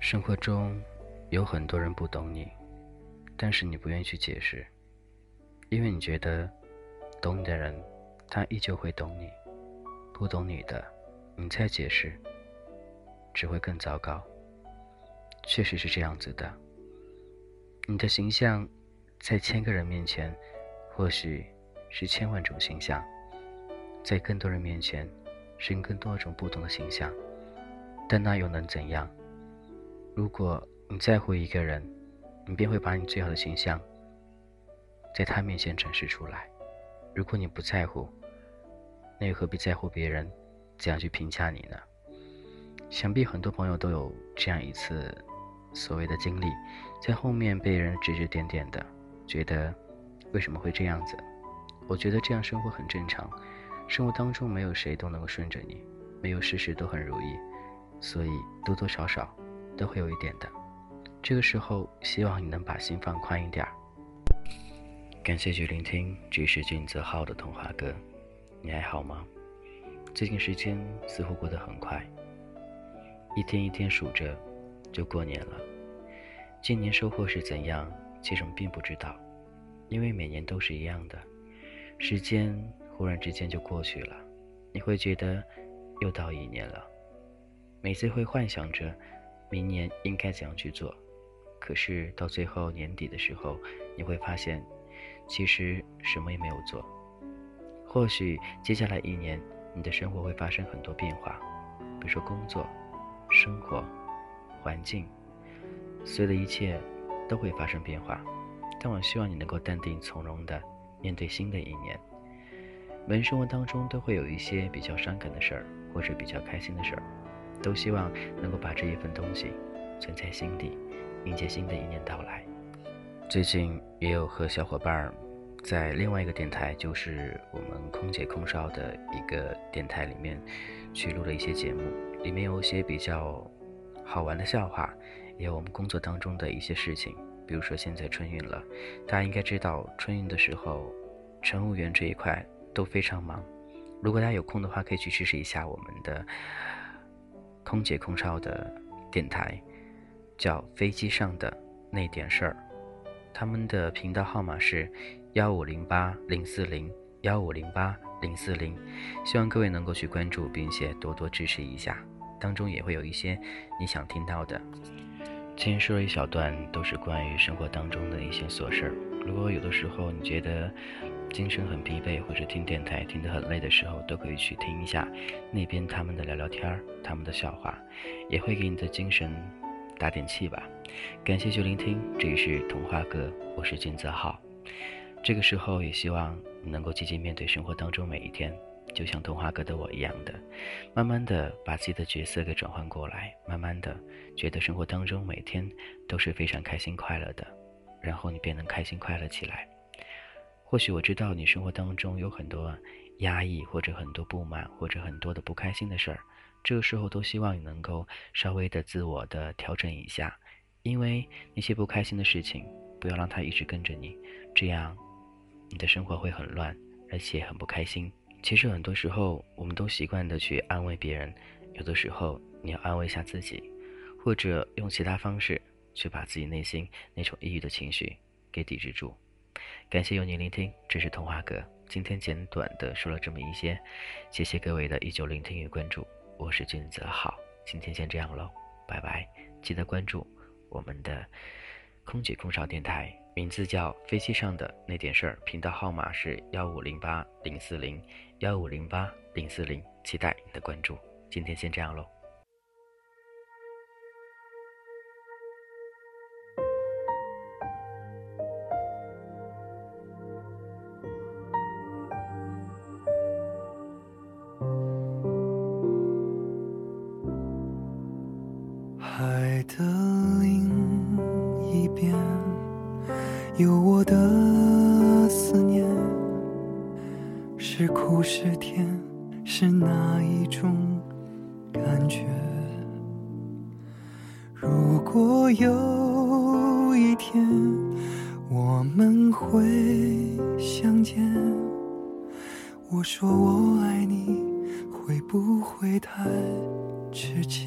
生活中有很多人不懂你，但是你不愿意去解释，因为你觉得懂你的人，他依旧会懂你；不懂你的，你再解释，只会更糟糕。确实是这样子的。你的形象在千个人面前，或许是千万种形象；在更多人面前，是更多种不同的形象。但那又能怎样？如果你在乎一个人，你便会把你最好的形象在他面前展示出来。如果你不在乎，那又何必在乎别人怎样去评价你呢？想必很多朋友都有这样一次所谓的经历，在后面被人指指点点的，觉得为什么会这样子？我觉得这样生活很正常，生活当中没有谁都能够顺着你，没有事事都很如意，所以多多少少。都会有一点的，这个时候希望你能把心放宽一点儿。感谢去聆听，这是俊泽浩的童话歌，你还好吗？最近时间似乎过得很快，一天一天数着，就过年了。今年收获是怎样，其实我们并不知道，因为每年都是一样的，时间忽然之间就过去了，你会觉得又到一年了，每次会幻想着。明年应该怎样去做？可是到最后年底的时候，你会发现，其实什么也没有做。或许接下来一年，你的生活会发生很多变化，比如说工作、生活、环境，所有的一切都会发生变化。但我希望你能够淡定从容的面对新的一年。每人生活当中都会有一些比较伤感的事儿，或者比较开心的事儿。都希望能够把这一份东西存在心底，迎接新的一年到来。最近也有和小伙伴在另外一个电台，就是我们空姐空少的一个电台里面去录了一些节目，里面有一些比较好玩的笑话，也有我们工作当中的一些事情。比如说现在春运了，大家应该知道春运的时候，乘务员这一块都非常忙。如果大家有空的话，可以去支持一下我们的。空姐空少的电台叫飞机上的那点事儿，他们的频道号码是幺五零八零四零幺五零八零四零，希望各位能够去关注，并且多多支持一下，当中也会有一些你想听到的。今天说了一小段，都是关于生活当中的一些琐事儿。如果有的时候你觉得精神很疲惫，或者听电台听得很累的时候，都可以去听一下那边他们的聊聊天儿，他们的笑话，也会给你的精神打点气吧。感谢去聆听，这里是童话哥，我是金泽浩。这个时候也希望你能够积极面对生活当中每一天。就像童话哥的我一样的，慢慢的把自己的角色给转换过来，慢慢的觉得生活当中每天都是非常开心快乐的，然后你便能开心快乐起来。或许我知道你生活当中有很多压抑，或者很多不满，或者很多的不开心的事儿，这个时候都希望你能够稍微的自我的调整一下，因为那些不开心的事情不要让它一直跟着你，这样你的生活会很乱，而且很不开心。其实很多时候，我们都习惯的去安慰别人，有的时候你要安慰一下自己，或者用其他方式去把自己内心那种抑郁的情绪给抵制住。感谢有你聆听，这是童话哥，今天简短的说了这么一些，谢谢各位的依旧聆听与关注，我是君泽好，今天先这样喽，拜拜，记得关注我们的空姐空少电台。名字叫飞机上的那点事儿，频道号码是幺五零八零四零幺五零八零四零，期待你的关注。今天先这样喽。边。有我的思念，是苦是甜，是哪一种感觉？如果有一天我们会相见，我说我爱你，会不会太直接？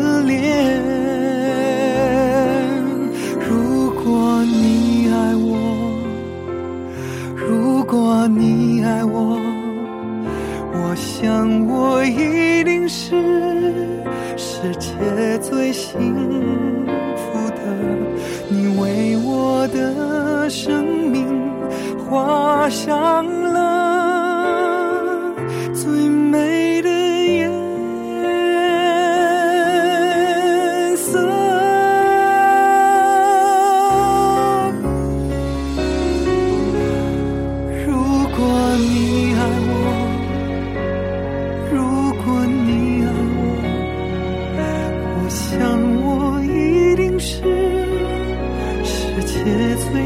幸福的。你为我的生命画上了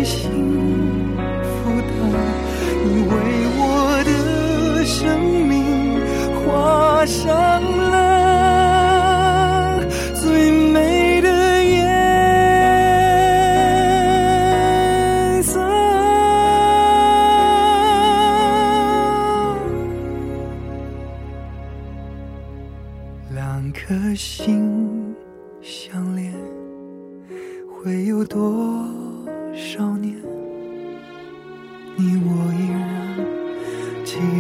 幸福的。你为我的生命画上了最美的颜色。两颗心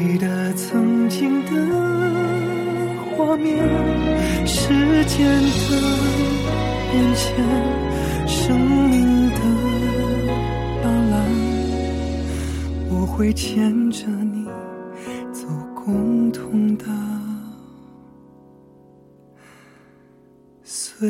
记得曾经的画面，时间的变迁，生命的斑斓，我会牵着你走共同的岁